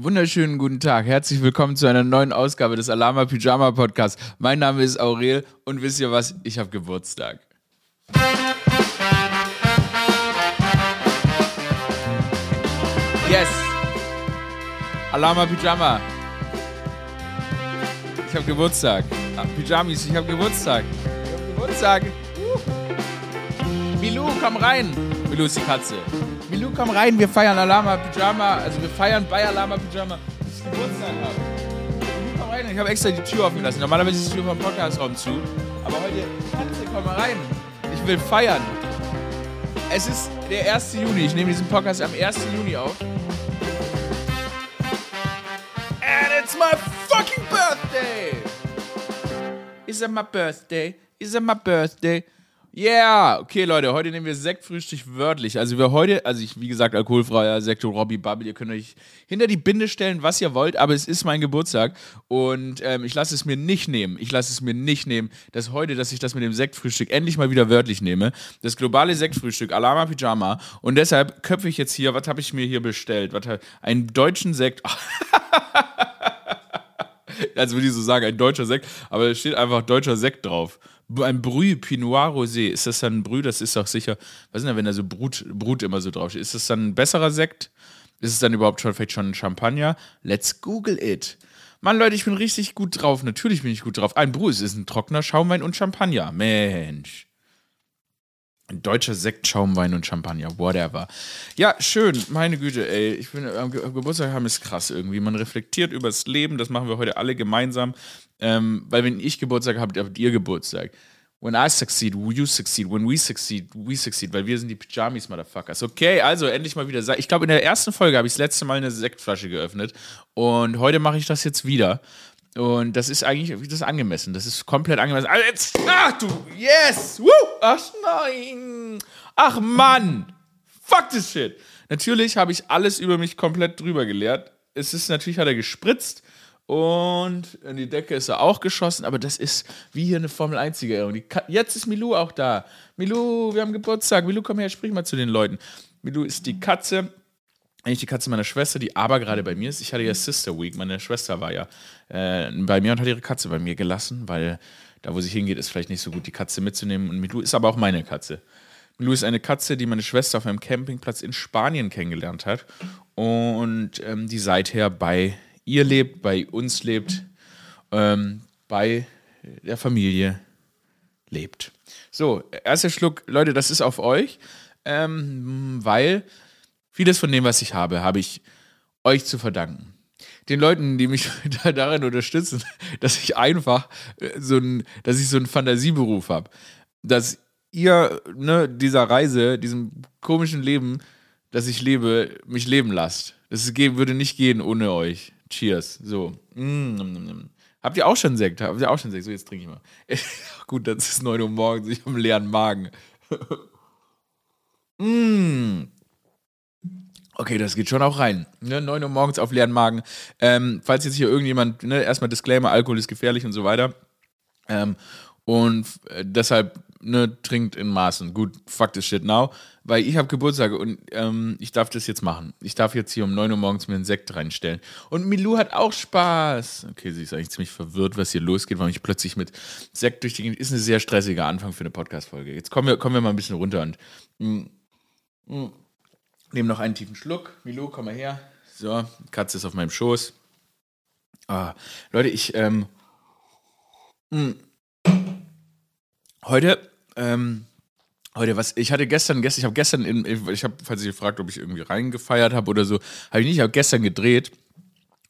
Wunderschönen guten Tag. Herzlich willkommen zu einer neuen Ausgabe des Alama Pyjama Podcasts. Mein Name ist Aurel und wisst ihr was? Ich habe Geburtstag. Yes! Alama Pyjama. Ich habe Geburtstag. Ah, Pyjamis, ich habe Geburtstag. Ich habe Geburtstag. Uh. Milou, komm rein. Milou ist die Katze. Milou, komm rein, wir feiern Alama Pyjama. Also wir feiern bei Alama Pyjama, dass ich Geburtstag habe. Milou, komm rein. Ich habe extra die Tür offen gelassen. Normalerweise ist die Tür vom Podcastraum zu. Aber heute, Katze, komm mal rein. Ich will feiern. Es ist der 1. Juni. Ich nehme diesen Podcast am 1. Juni auf. And it's my fucking birthday! Is it my birthday? Is it my birthday? Yeah! Okay, Leute, heute nehmen wir Sektfrühstück wörtlich. Also wir heute, also ich, wie gesagt, alkoholfreier Sekt und Robbie Bubble. Ihr könnt euch hinter die Binde stellen, was ihr wollt, aber es ist mein Geburtstag und ähm, ich lasse es mir nicht nehmen. Ich lasse es mir nicht nehmen, dass heute, dass ich das mit dem Sektfrühstück endlich mal wieder wörtlich nehme. Das globale Sektfrühstück, Alama Pyjama. Und deshalb köpfe ich jetzt hier, was habe ich mir hier bestellt? Was, einen deutschen Sekt. als würde ich so sagen, ein deutscher Sekt, aber es steht einfach deutscher Sekt drauf. Ein Brü Pinot Rosé, ist das dann ein Brü? Das ist doch sicher, was ist denn, wenn da so Brut, Brut immer so draufsteht? Ist das dann ein besserer Sekt? Ist es dann überhaupt schon vielleicht schon ein Champagner? Let's Google it. Mann, Leute, ich bin richtig gut drauf. Natürlich bin ich gut drauf. Ein Brü, es ist ein trockener Schaumwein und Champagner. Mensch. Deutscher Sekt, Schaumwein und Champagner, whatever. Ja, schön, meine Güte, ey. Ich bin am Ge Geburtstag haben ist krass irgendwie. Man reflektiert über das Leben, das machen wir heute alle gemeinsam. Ähm, weil wenn ich Geburtstag habe, habt ihr Geburtstag. When I succeed, you succeed. When we succeed, we succeed. Weil wir sind die Pyjamis, Motherfuckers. Okay, also endlich mal wieder. Ich glaube, in der ersten Folge habe ich das letzte Mal eine Sektflasche geöffnet. Und heute mache ich das jetzt wieder. Und das ist eigentlich das ist angemessen. Das ist komplett angemessen. Also jetzt, ach du, yes! Woo! Ach nein! Ach Mann! Fuck this shit! Natürlich habe ich alles über mich komplett drüber geleert. Es ist natürlich, hat er gespritzt und in die Decke ist er auch geschossen, aber das ist wie hier eine Formel 1-Siegerehrung. Jetzt ist Milou auch da. Milou, wir haben Geburtstag. Milou, komm her, sprich mal zu den Leuten. Milou ist die Katze eigentlich die Katze meiner Schwester, die aber gerade bei mir ist. Ich hatte ja Sister Week. Meine Schwester war ja äh, bei mir und hat ihre Katze bei mir gelassen, weil da, wo sie hingeht, ist vielleicht nicht so gut, die Katze mitzunehmen. Und Milou ist aber auch meine Katze. Milou ist eine Katze, die meine Schwester auf einem Campingplatz in Spanien kennengelernt hat und ähm, die seither bei ihr lebt, bei uns lebt, ähm, bei der Familie lebt. So, erster Schluck, Leute, das ist auf euch, ähm, weil Vieles von dem, was ich habe, habe ich euch zu verdanken. Den Leuten, die mich darin unterstützen, dass ich einfach äh, so ein, dass ich so einen Fantasieberuf habe. Dass ihr, ne, dieser Reise, diesem komischen Leben, das ich lebe, mich leben lasst. Das würde nicht gehen ohne euch. Cheers. So. Mm, Habt ihr auch schon Sekt? Habt ihr auch schon Sekt? So, jetzt trinke ich mal. Gut, das ist 9 Uhr morgens, ich habe einen leeren Magen. mm. Okay, das geht schon auch rein. Ne? 9 Uhr morgens auf leeren Magen. Ähm, falls jetzt hier irgendjemand, ne, erstmal Disclaimer, Alkohol ist gefährlich und so weiter. Ähm, und äh, deshalb ne, trinkt in Maßen. Gut, fuck this shit now. Weil ich habe Geburtstag und ähm, ich darf das jetzt machen. Ich darf jetzt hier um 9 Uhr morgens mir einen Sekt reinstellen. Und Milou hat auch Spaß. Okay, sie ist eigentlich ziemlich verwirrt, was hier losgeht, weil ich plötzlich mit Sekt durch die Gegend. Ist ein sehr stressiger Anfang für eine Podcast-Folge. Jetzt kommen wir, kommen wir mal ein bisschen runter und. Mm. Mm. Nehme noch einen tiefen Schluck. Milo, komm mal her. So, Katze ist auf meinem Schoß. Ah, Leute, ich, ähm, mh. Hm. heute, ähm, heute, was, ich hatte gestern, gestern ich habe gestern, in, ich habe, falls ihr gefragt, ob ich irgendwie reingefeiert habe oder so, habe ich nicht, ich habe gestern gedreht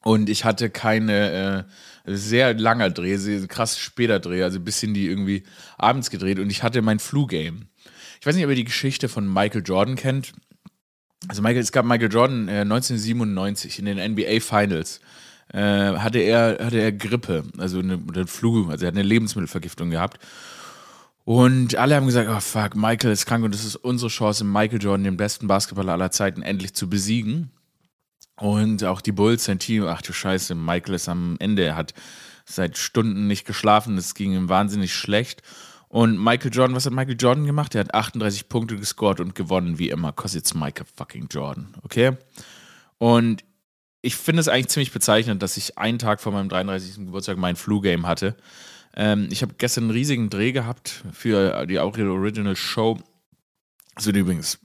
und ich hatte keine, äh, sehr langer Dreh, krass später Dreh, also ein bisschen die irgendwie abends gedreht und ich hatte mein Flu-Game. Ich weiß nicht, ob ihr die Geschichte von Michael Jordan kennt. Also Michael, es gab Michael Jordan äh, 1997 in den NBA Finals. Äh, hatte er hatte er Grippe, also eine, eine Flu, also er hat eine Lebensmittelvergiftung gehabt. Und alle haben gesagt, oh fuck, Michael ist krank und das ist unsere Chance, Michael Jordan, den besten Basketballer aller Zeiten, endlich zu besiegen. Und auch die Bulls, sein Team, ach du Scheiße, Michael ist am Ende, er hat seit Stunden nicht geschlafen, es ging ihm wahnsinnig schlecht. Und Michael Jordan, was hat Michael Jordan gemacht? Er hat 38 Punkte gescored und gewonnen, wie immer. Cause it's Michael fucking Jordan, okay? Und ich finde es eigentlich ziemlich bezeichnend, dass ich einen Tag vor meinem 33. Geburtstag mein Flu-Game hatte. Ähm, ich habe gestern einen riesigen Dreh gehabt für die Aurel Original Show. Also übrigens,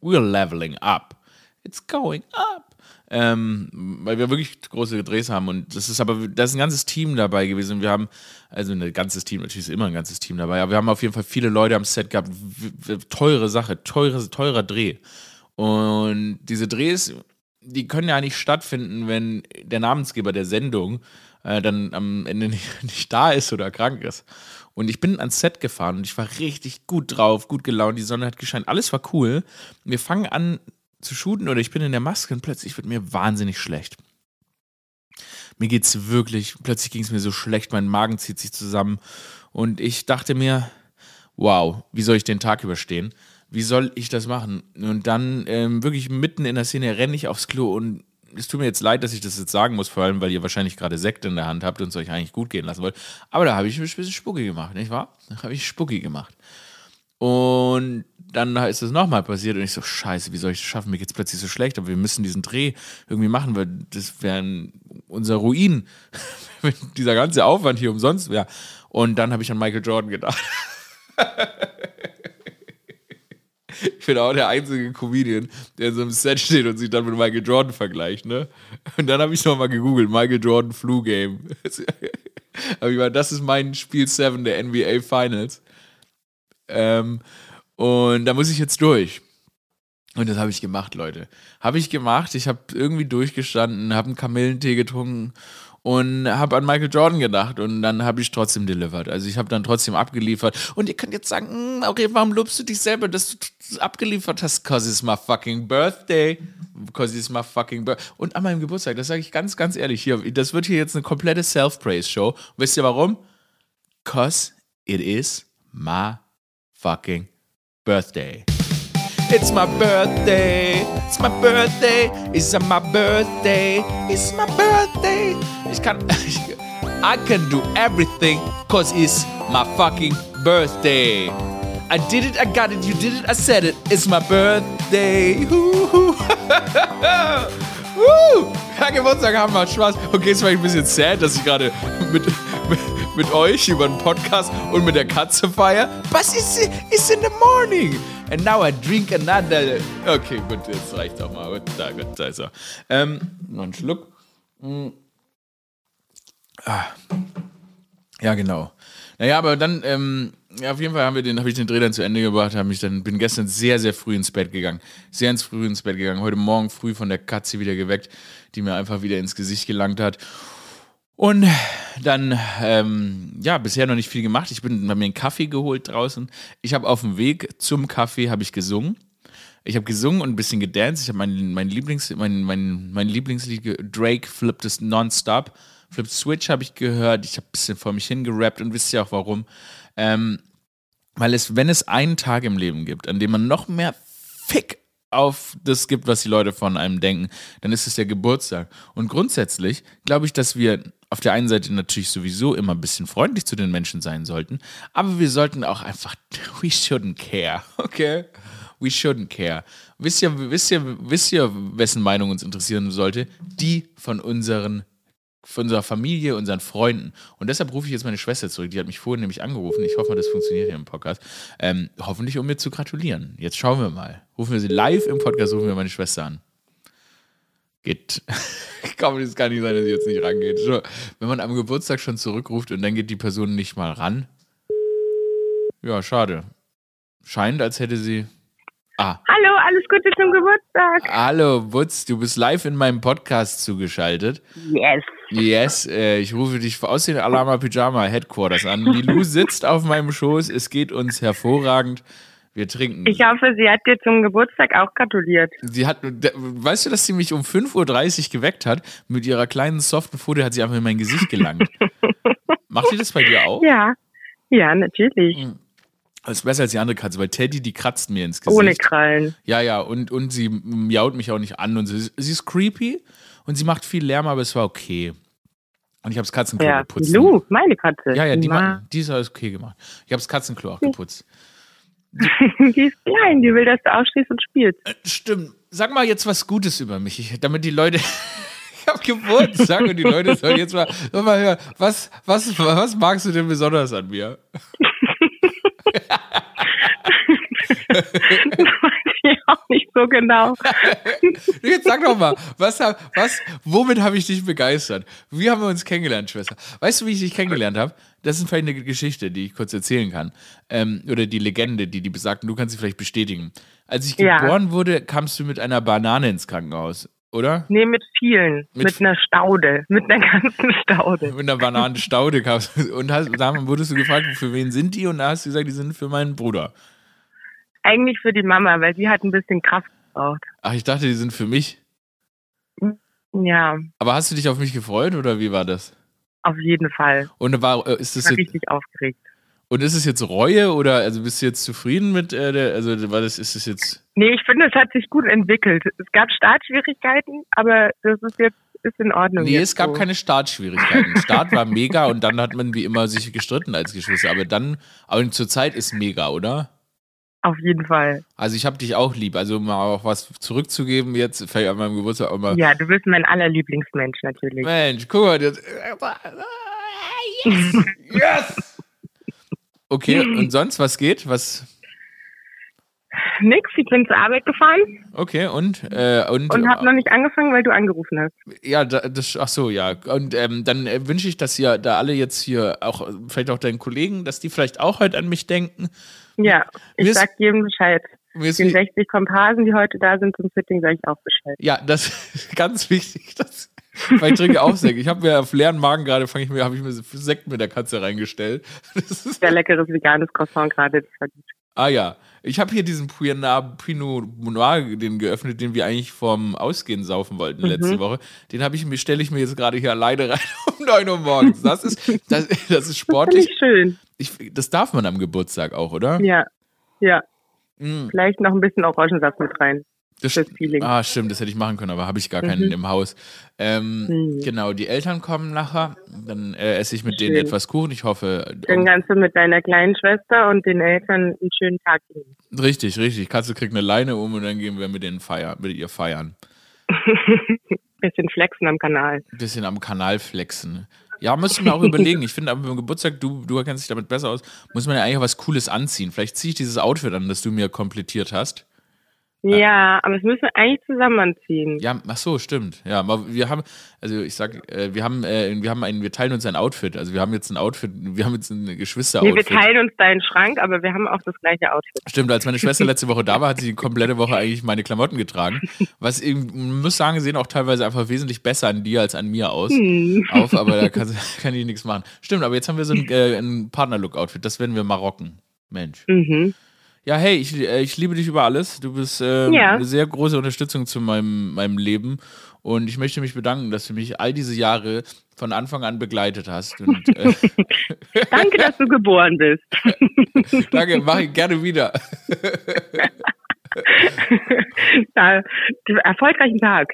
we're leveling up. It's going up. Ähm, weil wir wirklich große Drehs haben und das ist aber, da ist ein ganzes Team dabei gewesen. Wir haben, also ein ganzes Team, natürlich ist immer ein ganzes Team dabei, aber wir haben auf jeden Fall viele Leute am Set gehabt. Teure Sache, teure, teurer Dreh. Und diese Drehs, die können ja nicht stattfinden, wenn der Namensgeber der Sendung äh, dann am Ende nicht, nicht, da ist oder krank ist. Und ich bin ans Set gefahren und ich war richtig gut drauf, gut gelaunt, die Sonne hat gescheint, alles war cool. Wir fangen an zu shooten oder ich bin in der Maske und plötzlich wird mir wahnsinnig schlecht. Mir geht's wirklich, plötzlich ging es mir so schlecht, mein Magen zieht sich zusammen und ich dachte mir, wow, wie soll ich den Tag überstehen? Wie soll ich das machen? Und dann ähm, wirklich mitten in der Szene renne ich aufs Klo und es tut mir jetzt leid, dass ich das jetzt sagen muss, vor allem, weil ihr wahrscheinlich gerade Sekt in der Hand habt und es euch eigentlich gut gehen lassen wollt. Aber da habe ich ein bisschen Spucki gemacht, nicht wahr? Da habe ich Spucki gemacht. Und dann ist es nochmal passiert und ich so, scheiße, wie soll ich das schaffen? Mir geht es plötzlich so schlecht, aber wir müssen diesen Dreh irgendwie machen, weil das wäre unser Ruin, wenn dieser ganze Aufwand hier umsonst wäre. Und dann habe ich an Michael Jordan gedacht. ich bin auch der einzige Comedian, der in so einem Set steht und sich dann mit Michael Jordan vergleicht, ne? Und dann habe ich nochmal gegoogelt, Michael Jordan Flu Game. aber ich meine, das ist mein Spiel 7 der NBA Finals. Ähm, und da muss ich jetzt durch. Und das habe ich gemacht, Leute. Habe ich gemacht. Ich habe irgendwie durchgestanden, habe einen Kamillentee getrunken und habe an Michael Jordan gedacht und dann habe ich trotzdem delivered. Also ich habe dann trotzdem abgeliefert. Und ihr könnt jetzt sagen, hm, okay, warum lobst du dich selber, dass du abgeliefert hast? Cause it's my fucking birthday. Cause it's my fucking birthday. Und an meinem Geburtstag, das sage ich ganz, ganz ehrlich, hier, das wird hier jetzt eine komplette Self-Praise-Show. Wisst ihr warum? Cause it is my fucking birthday. It's my birthday, it's my birthday, it's my birthday, it's my birthday. Ich kann, I can do everything cause it's my fucking birthday. I did it, I got it, you did it, I said it, it's my birthday. Woo! Ja, Geburtstag haben wir Spaß. Okay, es war ein bisschen sad, dass ich gerade mit, mit euch über einen Podcast und mit der Katze feier. But it's, it's in the morning. And now I drink another. Okay, gut, jetzt reicht doch mal. Gut, da, gut, da ist er. Ähm, noch einen Schluck. Hm. Ah. Ja, genau. Naja, aber dann, ähm, ja, auf jeden Fall den, habe ich den Dreh dann zu Ende gebracht, habe mich dann, bin gestern sehr, sehr früh ins Bett gegangen. Sehr ins früh ins Bett gegangen. Heute Morgen früh von der Katze wieder geweckt, die mir einfach wieder ins Gesicht gelangt hat. Und dann, ähm, ja, bisher noch nicht viel gemacht. Ich bin bei mir einen Kaffee geholt draußen. Ich habe auf dem Weg zum Kaffee habe ich gesungen. Ich habe gesungen und ein bisschen gedanced. Ich habe mein, mein, Lieblings, mein, mein, mein Lieblingslied Drake flippt es nonstop. Flip Switch habe ich gehört. Ich habe ein bisschen vor mich hingerappt und wisst ihr auch warum. Ähm, weil es, wenn es einen Tag im Leben gibt, an dem man noch mehr Fick auf das gibt, was die Leute von einem denken, dann ist es der Geburtstag. Und grundsätzlich glaube ich, dass wir auf der einen Seite natürlich sowieso immer ein bisschen freundlich zu den Menschen sein sollten, aber wir sollten auch einfach, we shouldn't care, okay? We shouldn't care. Wisst ihr, wisst ihr, wisst ihr, wessen Meinung uns interessieren sollte? Die von unseren von unserer Familie, unseren Freunden. Und deshalb rufe ich jetzt meine Schwester zurück. Die hat mich vorhin nämlich angerufen. Ich hoffe das funktioniert hier im Podcast. Ähm, hoffentlich, um mir zu gratulieren. Jetzt schauen wir mal. Rufen wir sie live im Podcast, rufen wir meine Schwester an. Geht. glaube, das kann nicht sein, dass sie jetzt nicht rangeht. Wenn man am Geburtstag schon zurückruft und dann geht die Person nicht mal ran. Ja, schade. Scheint, als hätte sie. Ah. Hallo, alles Gute zum Geburtstag. Hallo, Wutz, du bist live in meinem Podcast zugeschaltet. Yes. Yes, äh, ich rufe dich aus den Alama Pyjama Headquarters an. Milou sitzt auf meinem Schoß, es geht uns hervorragend. Wir trinken. Ich hoffe, sie hat dir zum Geburtstag auch gratuliert. Sie hat, weißt du, dass sie mich um 5.30 Uhr geweckt hat? Mit ihrer kleinen soften Folie hat sie einfach in mein Gesicht gelangt. Macht sie das bei dir auch? Ja, ja, natürlich. Das hm. ist besser als die andere Katze, weil Teddy, die kratzt mir ins Gesicht. Ohne Krallen. Ja, ja, und, und sie miaut mich auch nicht an. Und sie, sie ist creepy und sie macht viel Lärm, aber es war okay. Und ich habe das Katzenklo ja. geputzt. Lu, meine Katze. Ja, ja, die, die ist alles okay gemacht. Ich habe das Katzenklo auch geputzt. die ist klein, die will, dass du aufstehst und spielst. Äh, stimmt. Sag mal jetzt was Gutes über mich, ich, damit die Leute, habe Geburtstag und die Leute sollen jetzt mal, soll mal hören, was, was, was magst du denn besonders an mir? das weiß ich auch nicht so genau. Jetzt sag doch mal, was, was, womit habe ich dich begeistert? Wie haben wir uns kennengelernt, Schwester? Weißt du, wie ich dich kennengelernt habe? Das ist vielleicht eine Geschichte, die ich kurz erzählen kann. Ähm, oder die Legende, die die besagten, du kannst sie vielleicht bestätigen. Als ich Ja. geboren wurde, kamst du mit einer Banane ins Krankenhaus, oder? Nee, mit vielen. Mit- Mit, einer Staude. Mit einer ganzen Staude. Mit einer Bananenstaude kamst du. Und hast, da wurdest du gefragt, für wen sind die? Und da hast du gesagt, die sind für meinen Bruder. Eigentlich für die Mama, weil sie hat ein bisschen Kraft gebraucht. Ach, ich dachte, die sind für mich. Ja, Aber hast du dich auf mich gefreut oder wie war das? auf jeden Fall. Und war, äh, ist Ich das war jetzt, richtig aufgeregt. und ist es jetzt Reue oder also bist du jetzt zufrieden mit äh, der, also war das, ist es jetzt Nee, ich finde, es hat sich gut entwickelt. Es gab Startschwierigkeiten, aber das ist jetzt ist in Ordnung. Nee, es gab so. keine Startschwierigkeiten. Start war mega und dann hat man wie immer sich gestritten als Geschwister. Aber dann, aber zur Zeit ist mega, oder? Auf jeden Fall. Also ich habe dich auch lieb. Also um mal auch was zurückzugeben jetzt, vielleicht an meinem Geburtstag auch mal. Ja, du bist mein allerlieblingsmensch natürlich. Mensch, guck mal. Das, yes! yes! Okay, und sonst, was geht? Was? Nix, ich bin zur Arbeit gefahren Okay, und? Äh, und und habe noch nicht angefangen, weil du angerufen hast. Ja, da, das, ach so, ja. Und ähm, dann äh, wünsche ich, dass ihr da alle jetzt hier auch, vielleicht auch deinen Kollegen, dass die vielleicht auch heute an mich denken. Ja, ich ist- sag jedem Bescheid. Den wie- 60 Komparsen, die heute da sind zum Fitting, sage ich auch Bescheid. ja, das ist ganz wichtig. Das, weil ich trinke auch Sekt. Ich habe mir auf leeren Magen gerade, fange ich mir, habe ich mir Sekt mit der Katze reingestellt. Das ist, Sehr leckeres veganes Croissant gerade. Das war gut. ah ja, ich habe hier diesen Pinot, Pinot Noir, den geöffnet, den wir eigentlich vorm Ausgehen saufen wollten letzte Woche. Den habe ich mir, stelle ich mir jetzt gerade hier alleine rein um 9 Uhr morgens. Das ist, das, das ist sportlich. ich schön. Ich, das darf man am Geburtstag auch, oder? Ja, ja. Mm. Vielleicht noch ein bisschen Orangensaft mit rein. Das st- Feeling. Ah, stimmt, das hätte ich machen können, aber habe ich gar keinen Mhm. im Haus. Ähm, Mhm. Genau, die Eltern kommen nachher. Dann äh, esse ich mit denen Schön. etwas Kuchen. Ich hoffe. Dann kannst du mit deiner kleinen Schwester und den Eltern einen schönen Tag geben. richtig, richtig. Katze kriegt eine Leine um und dann gehen wir mit denen feiern, mit ihr feiern. Bisschen flexen am Kanal. Ein bisschen am Kanal flexen. Ja, müssen wir auch überlegen. Ich finde, aber beim Geburtstag, du, du kennst dich damit besser aus, muss man ja eigentlich was Cooles anziehen. Vielleicht ziehe ich dieses Outfit an, das du mir komplettiert hast. Ja, aber das müssen wir eigentlich zusammen anziehen. Ja, ach so, stimmt. Ja, aber wir haben, also ich sag, äh, wir haben, äh, wir haben ein, wir teilen uns ein Outfit. Also wir haben jetzt ein Outfit, wir haben jetzt ein Nee, Geschwister-Outfit. wir teilen uns deinen Schrank, aber wir haben auch das gleiche Outfit. Stimmt, als meine Schwester letzte Woche da war, hat sie die komplette Woche eigentlich meine Klamotten getragen. Was man muss sagen, sehen auch teilweise einfach wesentlich besser an dir als an mir aus. Hm. Auf, aber da kann, kann ich nichts machen. Stimmt, aber jetzt haben wir so ein, äh, ein Partnerlook-Outfit, das werden wir mal rocken. Mensch. Mhm. Ja, hey, ich, äh, ich liebe dich über alles. Du bist ähm, Ja. eine sehr große Unterstützung zu meinem, meinem Leben. Und ich möchte mich bedanken, dass du mich all diese Jahre von Anfang an begleitet hast. Und, äh, Danke, dass du geboren bist. danke, mache ich gerne wieder. erfolgreichen Tag.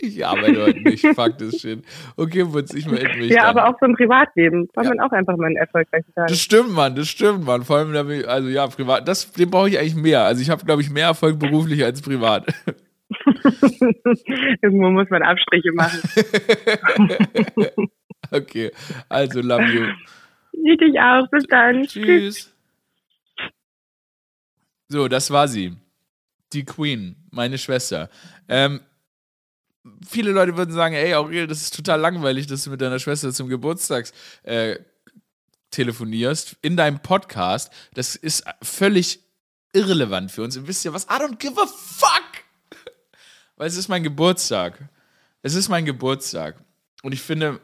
Ich arbeite heute nicht, fuck das shit. Okay, Wutz, ich melde mich. Ja, dann. aber auch so im Privatleben kann Ja. man auch einfach mal einen erfolgreichen Tag. Das stimmt, Mann, das stimmt, Mann. Vor allem, ich- also ja, privat, das, den brauche ich eigentlich mehr. Also ich habe, glaube ich, mehr Erfolg beruflich als privat. Irgendwo muss man Abstriche machen. okay, also love you. Ich dich auch. Bis dann. Tschüss. So, das war sie. Die Queen, meine Schwester. Ähm, viele Leute würden sagen, ey, Aurel, das ist total langweilig, dass du mit deiner Schwester zum Geburtstags äh, telefonierst in deinem Podcast. Das ist völlig irrelevant für uns. Und wisst ihr was? I don't give a fuck! Weil es ist mein Geburtstag. Es ist mein Geburtstag. Und ich finde,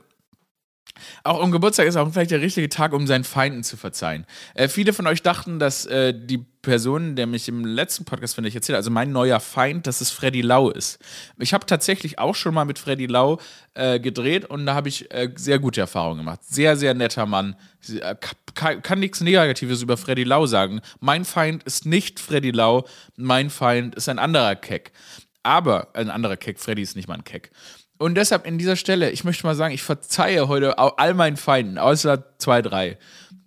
auch am Geburtstag ist auch vielleicht der richtige Tag, um seinen Feinden zu verzeihen. Äh, viele von euch dachten, dass äh, die Person, der mich im letzten Podcast, finde ich, erzählt, also mein neuer Feind, dass es Freddy Lau ist. Ich habe tatsächlich auch schon mal mit Freddy Lau äh, gedreht und da habe ich äh, sehr gute Erfahrungen gemacht. Sehr, sehr netter Mann. Äh, kann, kann nichts Negatives über Freddy Lau sagen. Mein Feind ist nicht Freddy Lau, mein Feind ist ein anderer Keck. Aber, ein anderer Keck, Freddy ist nicht mal ein Keck. Und deshalb in dieser Stelle, ich möchte mal sagen, ich verzeihe heute all meinen Feinden, außer zwei, drei.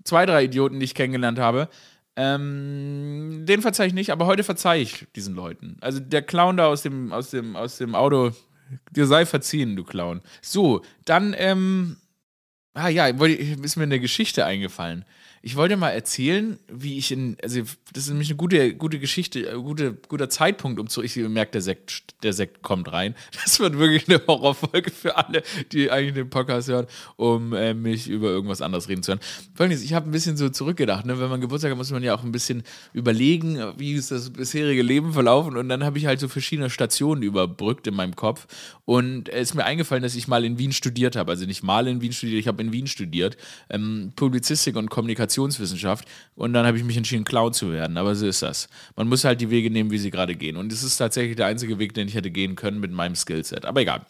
Zwei, drei Idioten, die ich kennengelernt habe. Ähm, den verzeihe ich nicht, aber heute verzeihe ich diesen Leuten. Also der Clown da aus dem, aus dem, aus dem Auto Dir sei verziehen, du Clown. So, dann, ähm, ah ja, ist mir eine Geschichte eingefallen. Ich wollte mal erzählen, wie ich in, also das ist nämlich eine gute, gute Geschichte, äh, gute, guter Zeitpunkt, um zu, ich merke, der Sekt, der Sekt kommt rein. Das wird wirklich eine Horrorfolge für alle, die eigentlich den Podcast hören, um äh, mich über irgendwas anderes reden zu hören. Folgendes, ich habe ein bisschen so zurückgedacht, ne? wenn man Geburtstag hat, muss man ja auch ein bisschen überlegen, wie ist das bisherige Leben verlaufen und dann habe ich halt so verschiedene Stationen überbrückt in meinem Kopf und es ist mir eingefallen, dass ich mal in Wien studiert habe, also nicht mal in Wien studiert, ich habe in Wien studiert, ähm, Publizistik und Kommunikation Kommunikationswissenschaft und dann habe ich mich entschieden, Clown zu werden. Aber so ist das. Man muss halt die Wege nehmen, wie sie gerade gehen. Und es ist tatsächlich der einzige Weg, den ich hätte gehen können mit meinem Skillset. Aber egal.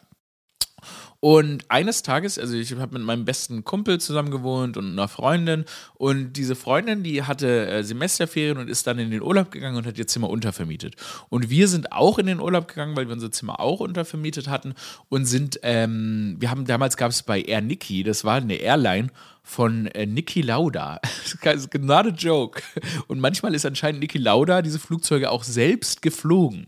Und eines Tages, also ich habe mit meinem besten Kumpel zusammen gewohnt und einer Freundin. Und diese Freundin, die hatte äh, Semesterferien und ist dann in den Urlaub gegangen und hat ihr Zimmer untervermietet. Und wir sind auch in den Urlaub gegangen, weil wir unser Zimmer auch untervermietet hatten. Und sind, ähm, wir haben damals gab es bei Air Nikki, das war eine Airline, von äh, Niki Lauda. Das ist not a joke. Und manchmal ist anscheinend Niki Lauda diese Flugzeuge auch selbst geflogen.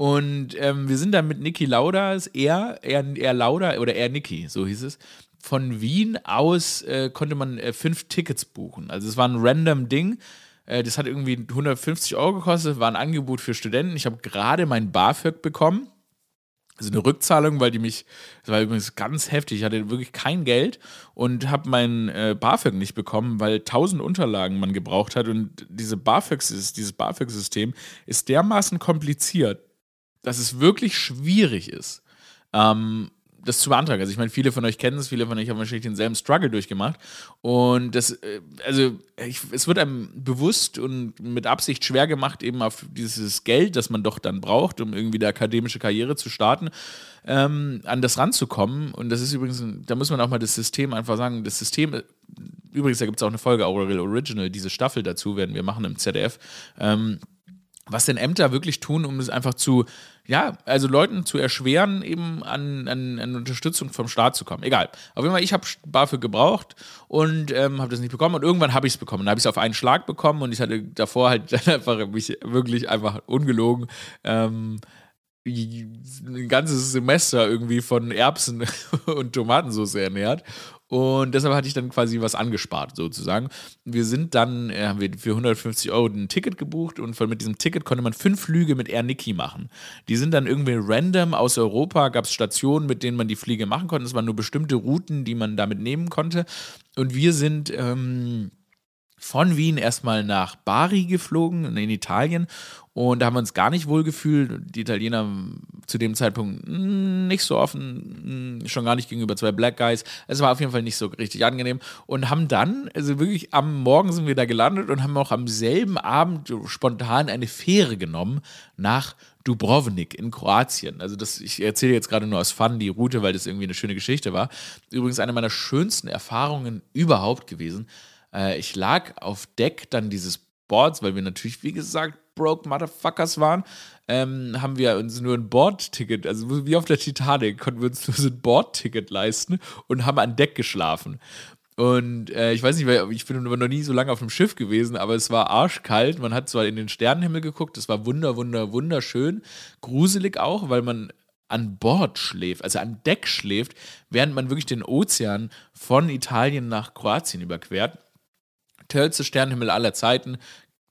Und ähm, wir sind dann mit Niki Lauda, er, er, er Lauda oder er Niki, so hieß es. Von Wien aus äh, konnte man äh, fünf Tickets buchen. Also es war ein random Ding. Äh, das hat irgendwie 150 Euro gekostet, war ein Angebot für Studenten. Ich habe gerade mein BAföG bekommen also eine Rückzahlung, weil die mich, das war übrigens ganz heftig, ich hatte wirklich kein Geld und habe mein äh, BAföG nicht bekommen, weil tausend Unterlagen man gebraucht hat und diese BAföG, dieses BAföG-System ist dermaßen kompliziert, dass es wirklich schwierig ist. Ähm, das zu beantragen. Also ich meine, viele von euch kennen es, viele von euch haben wahrscheinlich denselben Struggle durchgemacht. Und das, äh, also ich, es wird einem bewusst und mit Absicht schwer gemacht, eben auf dieses Geld, das man doch dann braucht, um irgendwie die akademische Karriere zu starten, ähm, an das ranzukommen. Und das ist übrigens, da muss man auch mal das System einfach sagen, das System, übrigens, da gibt es auch eine Folge Aurel Original, diese Staffel dazu werden wir machen im ZDF. Ähm, was denn Ämter wirklich tun, um es einfach zu, ja, also Leuten zu erschweren, eben an, an, an Unterstützung vom Staat zu kommen. Egal. Auf jeden Fall, ich habe BAföG gebraucht und ähm, habe das nicht bekommen und irgendwann habe ich es bekommen. Dann habe ich es auf einen Schlag bekommen und ich hatte davor halt einfach mich wirklich einfach ungelogen. Ähm, ein ganzes Semester irgendwie von Erbsen und Tomatensauce ernährt und deshalb hatte ich dann quasi was angespart, sozusagen. Wir sind dann, äh, haben wir für 150 Euro ein Ticket gebucht und von, mit diesem Ticket konnte man fünf Flüge mit Air Niki machen. Die sind dann irgendwie random aus Europa, gab es Stationen, mit denen man die Fliege machen konnte. Es waren nur bestimmte Routen, die man damit nehmen konnte. Und wir sind. Ähm, von Wien erstmal nach Bari geflogen, in Italien. Und da haben wir uns gar nicht wohl gefühlt. Die Italiener zu dem Zeitpunkt hm, nicht so offen, hm, schon gar nicht gegenüber zwei Black Guys. Es war auf jeden Fall nicht so richtig angenehm. Und haben dann, also wirklich am Morgen sind wir da gelandet und haben auch am selben Abend spontan eine Fähre genommen nach Dubrovnik in Kroatien. Also das, ich erzähle jetzt gerade nur aus Fun die Route, weil das irgendwie eine schöne Geschichte war. Übrigens eine meiner schönsten Erfahrungen überhaupt gewesen. Äh, ich lag auf Deck dann dieses Boards, weil wir natürlich, wie gesagt, broke Motherfuckers waren, ähm, haben wir uns nur ein Bordticket, also wie auf der Titanic, konnten wir uns nur so ein Bordticket leisten und haben an Deck geschlafen. Und äh, ich weiß nicht, weil ich bin noch nie so lange auf dem Schiff gewesen, aber es war arschkalt. Man hat zwar in den Sternenhimmel geguckt, es war wunder, wunder, wunderschön. Gruselig auch, weil man an Bord schläft, also an Deck schläft, während man wirklich den Ozean von Italien nach Kroatien überquert tollste Sternenhimmel aller Zeiten,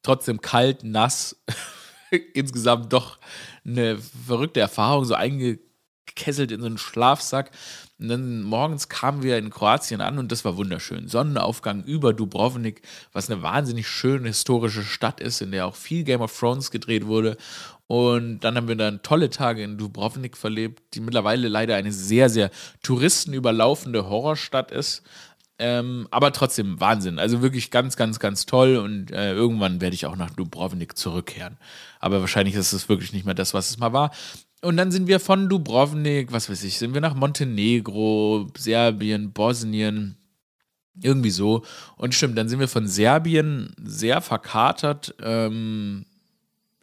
trotzdem kalt, nass, insgesamt doch eine verrückte Erfahrung, so eingekesselt in so einen Schlafsack. Und dann morgens kamen wir in Kroatien an und das war wunderschön. Sonnenaufgang über Dubrovnik, was eine wahnsinnig schöne historische Stadt ist, in der auch viel Game of Thrones gedreht wurde. Und dann haben wir dann tolle Tage in Dubrovnik verlebt, die mittlerweile leider eine sehr, sehr touristenüberlaufende Horrorstadt ist. Ähm, aber trotzdem Wahnsinn. Also wirklich ganz, ganz, ganz toll. Und äh, irgendwann werde ich auch nach Dubrovnik zurückkehren. Aber wahrscheinlich ist es wirklich nicht mehr das, was es mal war. Und dann sind wir von Dubrovnik, was weiß ich, sind wir nach Montenegro, Serbien, Bosnien, irgendwie so. Und stimmt, dann sind wir von Serbien sehr verkatert ähm,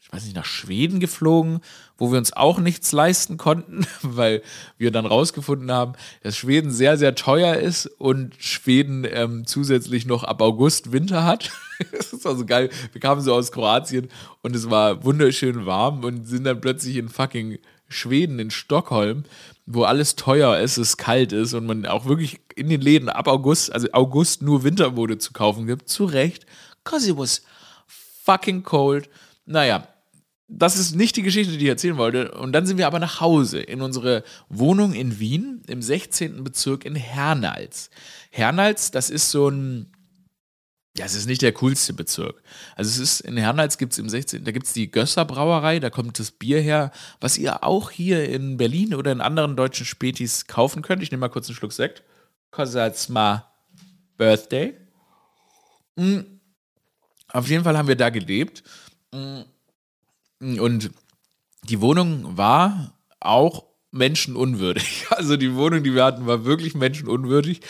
ich weiß nicht, nach Schweden geflogen, wo wir uns auch nichts leisten konnten, weil wir dann rausgefunden haben, dass Schweden sehr, sehr teuer ist und Schweden ähm, zusätzlich noch ab August Winter hat. das ist also geil. Wir kamen so aus Kroatien und es war wunderschön warm und sind dann plötzlich in fucking Schweden, in Stockholm, wo alles teuer ist, es kalt ist und man auch wirklich in den Läden ab August, also August nur Wintermode zu kaufen gibt, zu Recht, cause it was fucking cold. Naja, das ist nicht die Geschichte, die ich erzählen wollte. Und dann sind wir aber nach Hause in unsere Wohnung in Wien im 16. Bezirk in Hernals. Hernals, das ist so ein, ja, es ist nicht der coolste Bezirk. Also es ist, in Hernals gibt es im 16., da gibt es die Gösser Brauerei, da kommt das Bier her, was ihr auch hier in Berlin oder in anderen deutschen Spätis kaufen könnt. Ich nehme mal kurz einen Schluck Sekt. Cause my birthday. Mhm. Auf jeden Fall haben wir da gelebt. Mhm und die Wohnung war auch menschenunwürdig. Also die Wohnung, die wir hatten, war wirklich menschenunwürdig.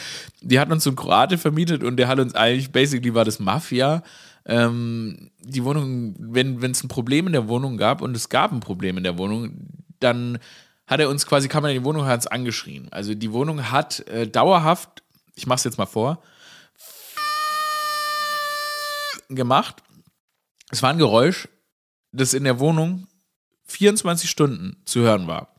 Die hat uns so ein Kroate vermietet und der hat uns eigentlich, basically war das Mafia. Ähm, die Wohnung, wenn es ein Problem in der Wohnung gab und es gab ein Problem in der Wohnung, dann hat er uns quasi, kam er in die Wohnung, hat uns angeschrien. Also die Wohnung hat äh, dauerhaft, ich mach's jetzt mal vor, gemacht. Es war ein Geräusch, das in der Wohnung 24 Stunden zu hören war.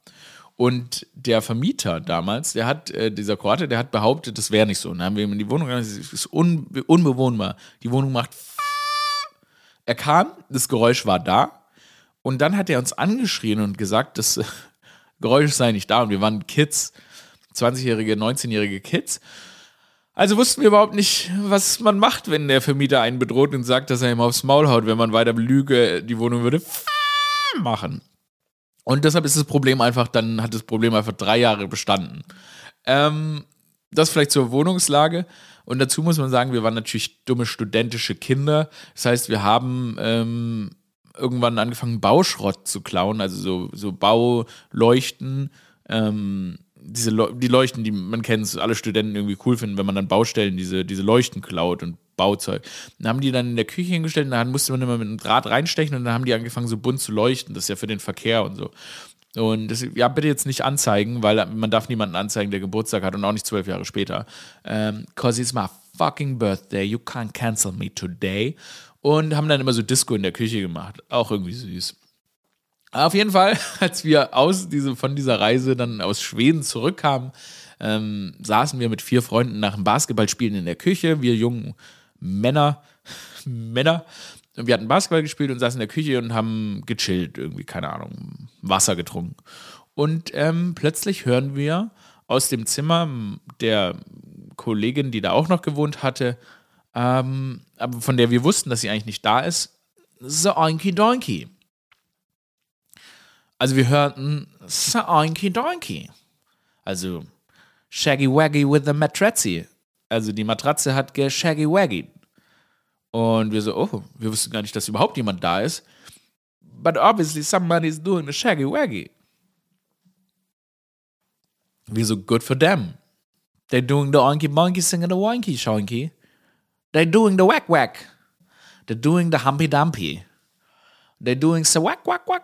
Und der Vermieter damals, der hat, äh, dieser Kroate, der hat behauptet, das wäre nicht so. Und dann haben wir ihm in die Wohnung gesagt, es ist un, unbewohnbar. Die Wohnung macht. Er kam, das Geräusch war da. Und dann hat er uns angeschrien und gesagt, das Geräusch sei nicht da. Und wir waren Kids, 20-jährige, 19-jährige Kids. Also wussten wir überhaupt nicht, was man macht, wenn der Vermieter einen bedroht und sagt, dass er ihm aufs Maul haut, wenn man weiter Lüge die Wohnung würde machen. Und deshalb ist das Problem einfach, dann hat das Problem einfach drei Jahre bestanden. Ähm, das vielleicht zur Wohnungslage. Und dazu muss man sagen, wir waren natürlich dumme studentische Kinder. Das heißt, wir haben ähm, irgendwann angefangen, Bauschrott zu klauen, also so, so Bauleuchten. Ähm, diese Le die Leuchten, die man kennt, alle Studenten irgendwie cool finden, wenn man dann Baustellen diese, diese Leuchten klaut und Bauzeug. Dann haben die dann in der Küche hingestellt und dann musste man immer mit einem Draht reinstechen und dann haben die angefangen, so bunt zu leuchten. Das ist ja für den Verkehr und so. Und das, ja, bitte jetzt nicht anzeigen, weil man darf niemanden anzeigen, der Geburtstag hat und auch nicht zwölf Jahre später. Ähm, Cause it's my fucking birthday, you can't cancel me today. Und haben dann immer so Disco in der Küche gemacht. Auch irgendwie süß. Auf jeden Fall, als wir aus diese, von dieser Reise dann aus Schweden zurückkamen, ähm, saßen wir mit vier Freunden nach dem Basketballspielen in der Küche. Wir jungen Männer, Männer. Und wir hatten Basketball gespielt und saßen in der Küche und haben gechillt, irgendwie, keine Ahnung, Wasser getrunken. Und ähm, plötzlich hören wir aus dem Zimmer der Kollegin, die da auch noch gewohnt hatte, ähm, aber von der wir wussten, dass sie eigentlich nicht da ist, so Oinky Doinky. Also wir hörten Saoinky Doinky. Also Shaggy Waggy with the Matrazzi. Also die Matratze hat Shaggy Waggy. Und wir so, oh, wir wussten gar nicht, dass überhaupt jemand da ist. But obviously somebody's doing the Shaggy Waggy. Wir so, good for them. They're doing the oinky boinky singing the oinky shoinky. They're doing the whack whack. They're doing the humpy dumpy. They're doing the whack whack whack.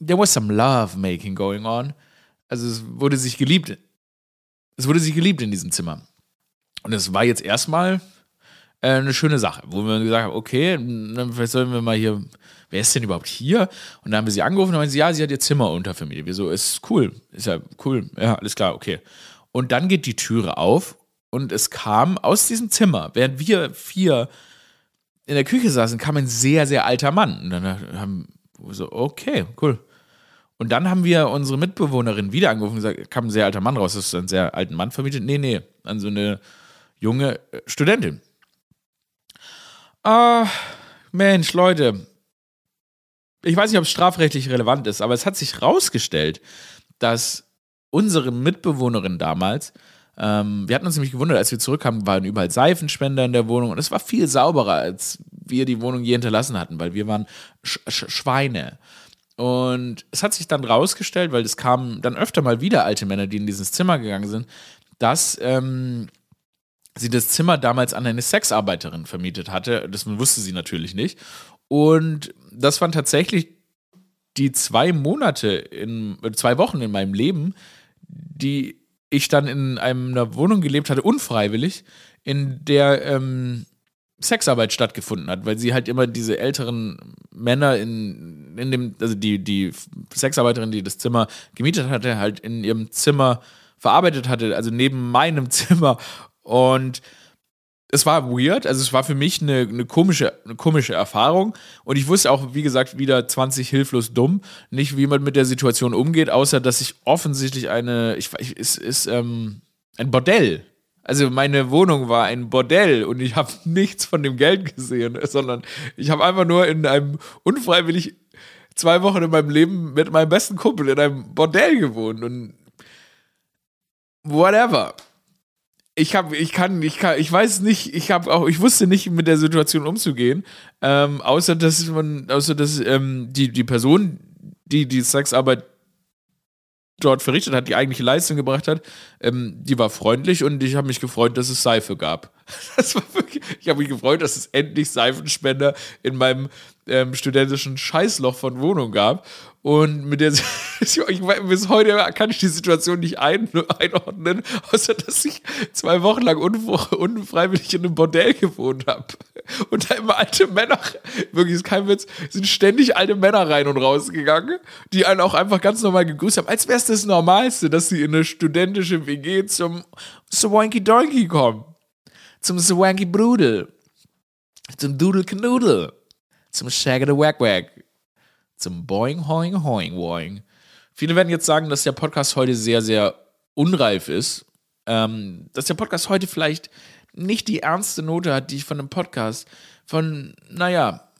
there was some love making going on. Also es wurde sich geliebt. Es wurde sich geliebt in diesem Zimmer. Und es war jetzt erstmal äh, eine schöne Sache, wo wir gesagt haben, okay, dann vielleicht sollen wir mal hier, wer ist denn überhaupt hier? Und dann haben wir sie angerufen und haben sie, ja, sie hat ihr Zimmer untervermietet. Wir so, ist cool, ist ja cool, ja, alles klar, okay. Und dann geht die Türe auf und es kam aus diesem Zimmer, während wir vier in der Küche saßen, kam ein sehr, sehr alter Mann. Und dann haben wir so, okay, cool. Und dann haben wir unsere Mitbewohnerin wieder angerufen und gesagt, kam ein sehr alter Mann raus, hast du einen sehr alten Mann vermietet? Nee, nee, an so eine junge äh, Studentin. Ah, Mensch, Leute. Ich weiß nicht, ob es strafrechtlich relevant ist, aber es hat sich rausgestellt, dass unsere Mitbewohnerin damals, ähm, wir hatten uns nämlich gewundert, als wir zurückkamen, waren überall Seifenspender in der Wohnung und es war viel sauberer, als wir die Wohnung je hinterlassen hatten, weil wir waren Sch Sch Schweine. Und es hat sich dann rausgestellt, weil es kamen dann öfter mal wieder alte Männer, die in dieses Zimmer gegangen sind, dass ähm, sie das Zimmer damals an eine Sexarbeiterin vermietet hatte. Das wusste sie natürlich nicht. Und das waren tatsächlich die zwei Monate, in, zwei Wochen in meinem Leben, die ich dann in einer Wohnung gelebt hatte, unfreiwillig, in der ähm, Sexarbeit stattgefunden hat, weil sie halt immer diese älteren Männer in, in dem, also die, die Sexarbeiterin, die das Zimmer gemietet hatte, halt in ihrem Zimmer verarbeitet hatte, also neben meinem Zimmer. Und es war weird, also es war für mich eine, eine, komische, eine komische Erfahrung. Und ich wusste auch, wie gesagt, wieder 20 hilflos dumm, nicht wie man mit der Situation umgeht, außer dass ich offensichtlich eine, ich, ich ist, ist ähm, ein Bordell. Also meine Wohnung war ein Bordell und ich habe nichts von dem Geld gesehen, sondern ich habe einfach nur in einem unfreiwillig zwei Wochen in meinem Leben mit meinem besten Kumpel in einem Bordell gewohnt und whatever. Ich habe, ich kann, ich kann, ich weiß nicht, ich habe auch, ich wusste nicht mit der Situation umzugehen, ähm, außer dass man, außer dass ähm, die die Person, die die Sexarbeit dort verrichtet hat, die eigentliche Leistung gebracht hat, ähm, die war freundlich und ich habe mich gefreut, dass es Seife gab. Wirklich, ich habe mich gefreut, dass es endlich Seifenspender in meinem ähm, studentischen Scheißloch von Wohnung gab. Und mit der, bis heute kann ich die Situation nicht ein, einordnen, außer dass ich zwei Wochen lang unfreiwillig in einem Bordell gewohnt habe. Und da immer alte Männer, wirklich ist kein Witz, sind ständig alte Männer rein und rausgegangen, die einen auch einfach ganz normal gegrüßt haben, als wäre es das Normalste, dass sie in eine studentische WG zum Swanky Donkey kommen. Zum Swanky Brudel. Zum Doodle Knudel. Zum Shaggy the Wack Wack zum Boing, Hoing, Hoing, Woing. Viele werden jetzt sagen, dass der Podcast heute sehr, sehr unreif ist. Ähm, dass der Podcast heute vielleicht nicht die ernste Note hat, die ich von einem Podcast von, naja,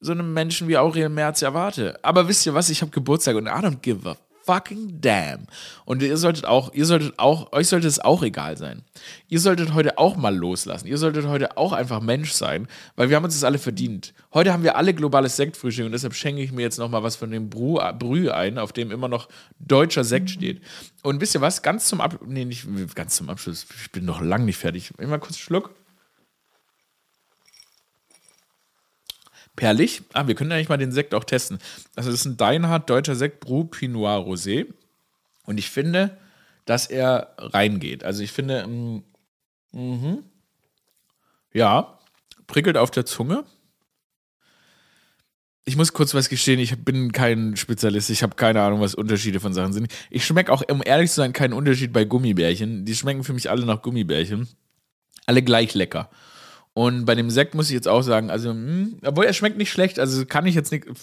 so einem Menschen wie Aurel Merz erwarte. Aber wisst ihr was? Ich habe Geburtstag und I don't give a fucking damn. Und ihr solltet auch, ihr solltet auch, euch sollte es auch egal sein. Ihr solltet heute auch mal loslassen. Ihr solltet heute auch einfach Mensch sein, weil wir haben uns das alle verdient. Heute haben wir alle globales Sektfrühstück und deshalb schenke ich mir jetzt nochmal was von dem Brü, Brühe ein, auf dem immer noch deutscher Sekt steht. Und wisst ihr was? Ganz zum Abschluss, nee, nicht ganz zum Abschluss, ich bin noch lang nicht fertig. Immer kurz einen Schluck. Perlig. Ah, wir können eigentlich mal den Sekt auch testen. Also, das ist ein Deinhard deutscher Sekt Brou Pinot Rosé. Und ich finde, dass er reingeht. Also, ich finde, mm, mh, ja, prickelt auf der Zunge. Ich muss kurz was gestehen, ich bin kein Spezialist, ich habe keine Ahnung, was Unterschiede von Sachen sind. Ich schmecke auch, um ehrlich zu sein, keinen Unterschied bei Gummibärchen. Die schmecken für mich alle nach Gummibärchen. Alle gleich lecker. Und bei dem Sekt muss ich jetzt auch sagen, also, mh, hm, obwohl er schmeckt nicht schlecht, also kann ich jetzt nicht. Mh,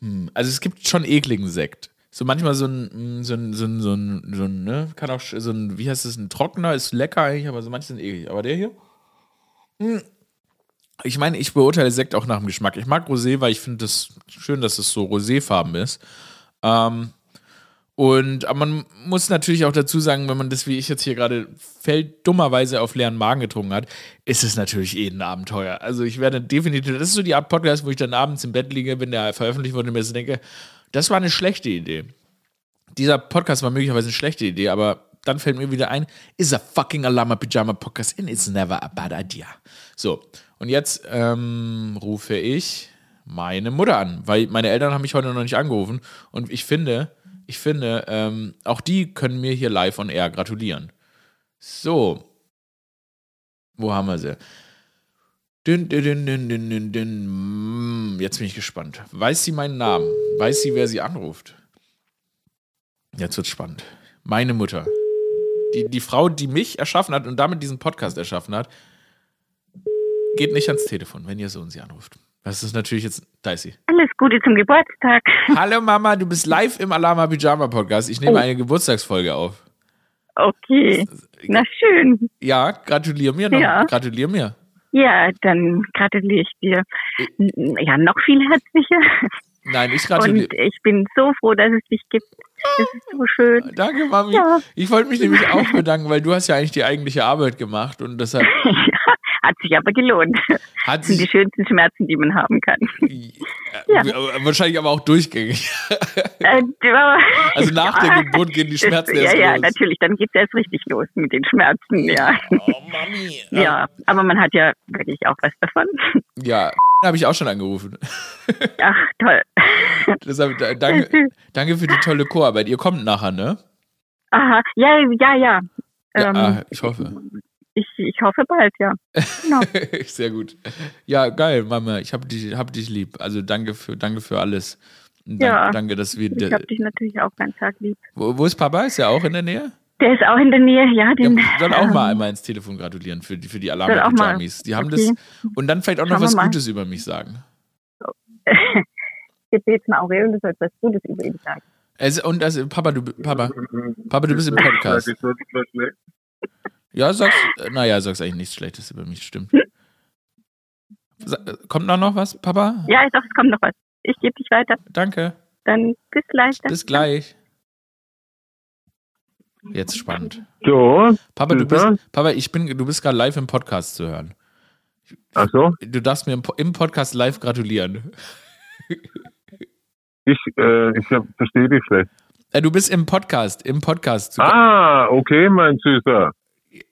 hm, also es gibt schon ekligen Sekt. So manchmal so ein, hm, so ein, so ein, so ein, so ein, ne, kann auch so ein, wie heißt das, ein Trockener, ist lecker eigentlich, aber so manche sind eklig. Aber der hier? Mh. Ich meine, ich beurteile Sekt auch nach dem Geschmack. Ich mag Rosé, weil ich finde es das schön, dass es so roséfarben ist. Ähm, und aber man muss natürlich auch dazu sagen, wenn man das wie ich jetzt hier gerade fällt, dummerweise auf leeren Magen getrunken hat, ist es natürlich eh ein Abenteuer. Also ich werde definitiv, das ist so die Art Podcast, wo ich dann abends im Bett liege, wenn der veröffentlicht wurde und mir so denke, das war eine schlechte Idee. Dieser Podcast war möglicherweise eine schlechte Idee, aber dann fällt mir wieder ein, is a fucking Alama Pyjama Podcast and it's never a bad idea. So, und jetzt ähm, rufe ich meine Mutter an, weil meine Eltern haben mich heute noch nicht angerufen und ich finde, ich finde, ähm, auch die können mir hier live on air gratulieren. So. Wo haben wir sie? Dün, dün, dün. Mm, jetzt bin ich gespannt. Weiß sie meinen Namen? Weiß sie, wer sie anruft? Jetzt wird's spannend. Meine Mutter. Die, die Frau, die mich erschaffen hat und damit diesen Podcast erschaffen hat, geht nicht ans Telefon, wenn ihr Sohn sie anruft. Das ist natürlich jetzt, sie. Alles Gute zum Geburtstag. Hallo Mama, du bist live im Alama Pyjama Podcast. Ich nehme oh. eine Geburtstagsfolge auf. Okay. Na schön. Ja, gratulier mir noch. Ja. Gratulier mir. Ja, dann gratuliere ich dir. Ja, noch viel herzlicher. Nein, ich gratuliere. Und ich bin so froh, dass es dich gibt. Das ist so schön. Danke, Mami. Ja. Ich wollte mich nämlich auch bedanken, weil du hast ja eigentlich die eigentliche Arbeit gemacht und deshalb. ja, Hat sich aber gelohnt. Hat Das sind die sich, schönsten Schmerzen, die man haben kann. ja. wahrscheinlich aber auch durchgängig. Äh, ja. Also nach Ja. der Geburt gehen die Schmerzen ja, erst ja, los. natürlich. Dann geht es erst richtig los mit den Schmerzen, ja. Oh, Mami. Ja, aber man hat ja wirklich auch was davon. Ja, habe ich auch schon angerufen. Ach, toll. Deshalb, da- danke, danke für die tolle Chorarbeit. Ihr kommt nachher, ne? Aha, ja, ja, ja. Ja, Ähm, ah, ich hoffe. Ich, ich hoffe bald, ja. Genau. Sehr gut. Ja, geil, Mama. Ich hab dich, hab dich lieb. Also danke für, danke für alles. Und Dank, Ja. Danke, dass wir. Ich habe dich natürlich auch ganz arg lieb. Wo, wo ist Papa? Ist er auch in der Nähe? Der ist auch in der Nähe, ja. Den, soll auch mal ähm, einmal ins Telefon gratulieren für die, für die Alarm mal. Jamis. Die haben Okay. das. Und dann vielleicht auch noch Schauen was mal. Gutes über mich sagen. Jetzt jetzt mal Aurel, du sollst was Gutes über ihn sagen. Es, und also, Papa, du, Papa, Papa, du bist im Podcast. Ja, sagst, äh, naja, sagst eigentlich nichts Schlechtes über mich, stimmt. Sa äh, kommt noch noch was, Papa? Ja, doch, es kommt noch was. Ich gebe dich weiter. Danke. Dann bis gleich. dann. Bis gleich. Jetzt spannend. So, Papa, du bist, Papa, ich bin, du bist gerade live im Podcast zu hören. ach so, Du darfst mir im, Po- im Podcast live gratulieren. ich, äh, ich verstehe dich schlecht. Äh, du bist im Podcast, im Podcast zu Ah, okay, mein Süßer.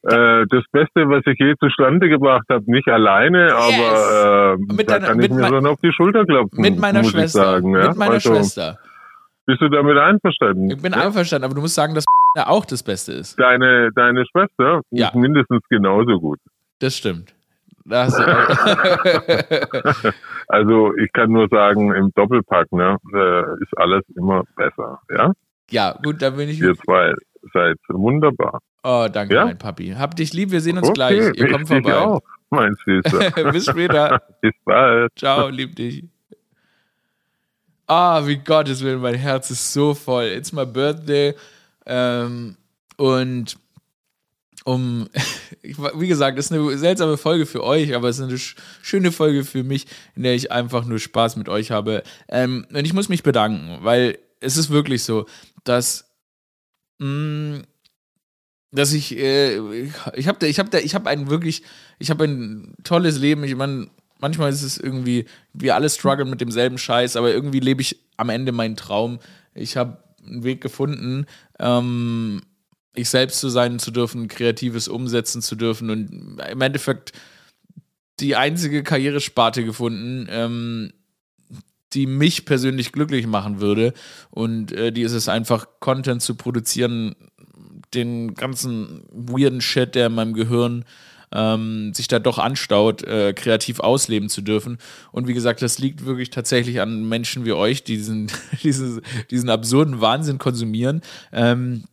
Äh, das Beste, was ich je zustande gebracht habe, nicht alleine, aber äh, Mit da deiner- kann ich mir schon auf die Schulter klopfen. mit meiner Schwester. Sagen, ja? Mit meiner also, Schwester. Bist du damit einverstanden? Ich bin ja? einverstanden, aber du musst sagen, dass ja auch das Beste ist. Deine, deine Schwester Ja. ist mindestens genauso gut. Das stimmt. Da hast du, Also ich kann nur sagen, im Doppelpack ne, äh, ist alles immer besser. Ja, ja, gut, da bin ich. ihr zwei seid wunderbar. Oh, danke, Ja? mein Papi. Hab dich lieb, wir sehen uns okay, gleich. Ihr kommt vorbei. auch, mein Süßer. Bis später. Bis bald. Ciao, lieb dich. Ah, wie Gottes Willen, mein Herz ist so voll. It's my birthday. Ähm, und um, wie gesagt, ist eine seltsame Folge für euch, aber es ist eine sch schöne Folge für mich, in der ich einfach nur Spaß mit euch habe. Ähm, und ich muss mich bedanken, weil es ist wirklich so, dass, mh, dass ich, äh, ich, habe ich hab, ich hab ein wirklich, ich habe ein tolles Leben. Ich meine, manchmal ist es irgendwie, wir alle strugglen mit demselben Scheiß, aber irgendwie lebe ich am Ende meinen Traum. Ich habe einen Weg gefunden, ähm, ich selbst zu sein zu dürfen, Kreatives umsetzen zu dürfen und im Endeffekt die einzige Karrieresparte gefunden, ähm, die mich persönlich glücklich machen würde. Und äh, die ist es einfach, Content zu produzieren, den ganzen weirden Shit, der in meinem Gehirn ähm, sich da doch anstaut, äh, kreativ ausleben zu dürfen. Und wie gesagt, das liegt wirklich tatsächlich an Menschen wie euch, die diesen, diesen, diesen absurden Wahnsinn konsumieren. Ähm,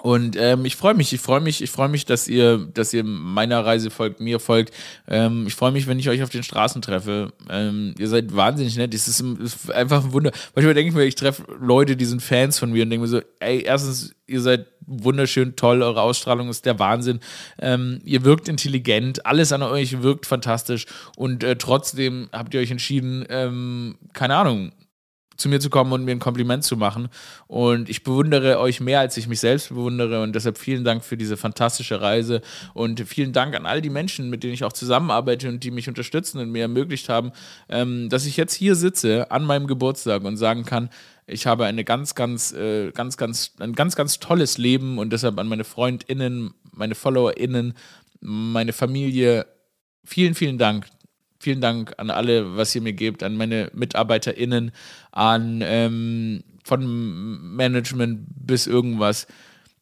und ähm, ich freue mich, ich freue mich, ich freue mich, dass ihr, dass ihr meiner Reise folgt, mir folgt. Ähm, ich freue mich, wenn ich euch auf den Straßen treffe. Ähm, ihr seid wahnsinnig nett. Es ist, ist einfach ein Wunder. Manchmal denke ich mir, ich treffe Leute, die sind Fans von mir und denke mir so, ey, erstens, ihr seid wunderschön, toll, eure Ausstrahlung ist der Wahnsinn. Ähm, ihr wirkt intelligent, alles an euch wirkt fantastisch und äh, trotzdem habt ihr euch entschieden, ähm, keine Ahnung, zu mir zu kommen und mir ein Kompliment zu machen. Und ich bewundere euch mehr, als ich mich selbst bewundere. Und deshalb vielen Dank für diese fantastische Reise. Und vielen Dank an all die Menschen, mit denen ich auch zusammenarbeite und die mich unterstützen und mir ermöglicht haben, ähm, dass ich jetzt hier sitze an meinem Geburtstag und sagen kann, ich habe eine ganz, ganz, äh, ganz, ganz, ein ganz, ganz tolles Leben und deshalb an meine FreundInnen, meine FollowerInnen, meine Familie, vielen, vielen Dank. Vielen Dank an alle, was ihr mir gebt, an meine MitarbeiterInnen, an ähm, von Management bis irgendwas.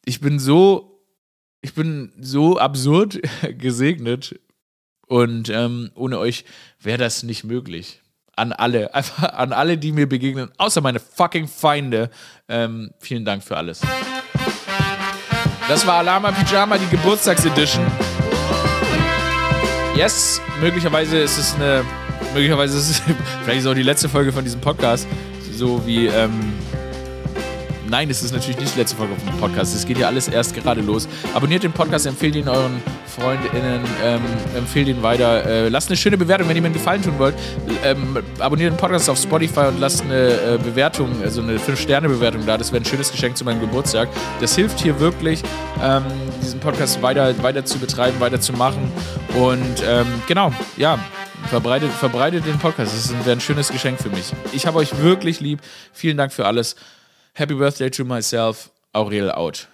Ich bin so, ich bin so absurd gesegnet und ähm, ohne euch wäre das nicht möglich. An alle, einfach an alle, die mir begegnen, außer meine fucking Feinde. Ähm, vielen Dank für alles. Das war Alama Pyjama, die Geburtstagsedition. Yes, möglicherweise ist es eine, möglicherweise ist es, vielleicht ist es auch die letzte Folge von diesem Podcast, so wie, ähm, nein, es ist natürlich nicht die letzte Folge vom Podcast, es geht ja alles erst gerade los. Abonniert den Podcast, empfehlt ihn euren FreundInnen, ähm, empfehlt ihn weiter, äh, lasst eine schöne Bewertung, wenn ihr mir einen Gefallen tun wollt, ähm, abonniert den Podcast auf Spotify und lasst eine äh, Bewertung, also eine 5-Sterne-Bewertung da, das wäre ein schönes Geschenk zu meinem Geburtstag. Das hilft hier wirklich, ähm, diesen Podcast weiter, weiter zu betreiben, weiter zu machen Und ähm, genau, ja, verbreitet, verbreitet den Podcast. Das wäre ein schönes Geschenk für mich. Ich habe euch wirklich lieb. Vielen Dank für alles. Happy Birthday to myself. Aurel out.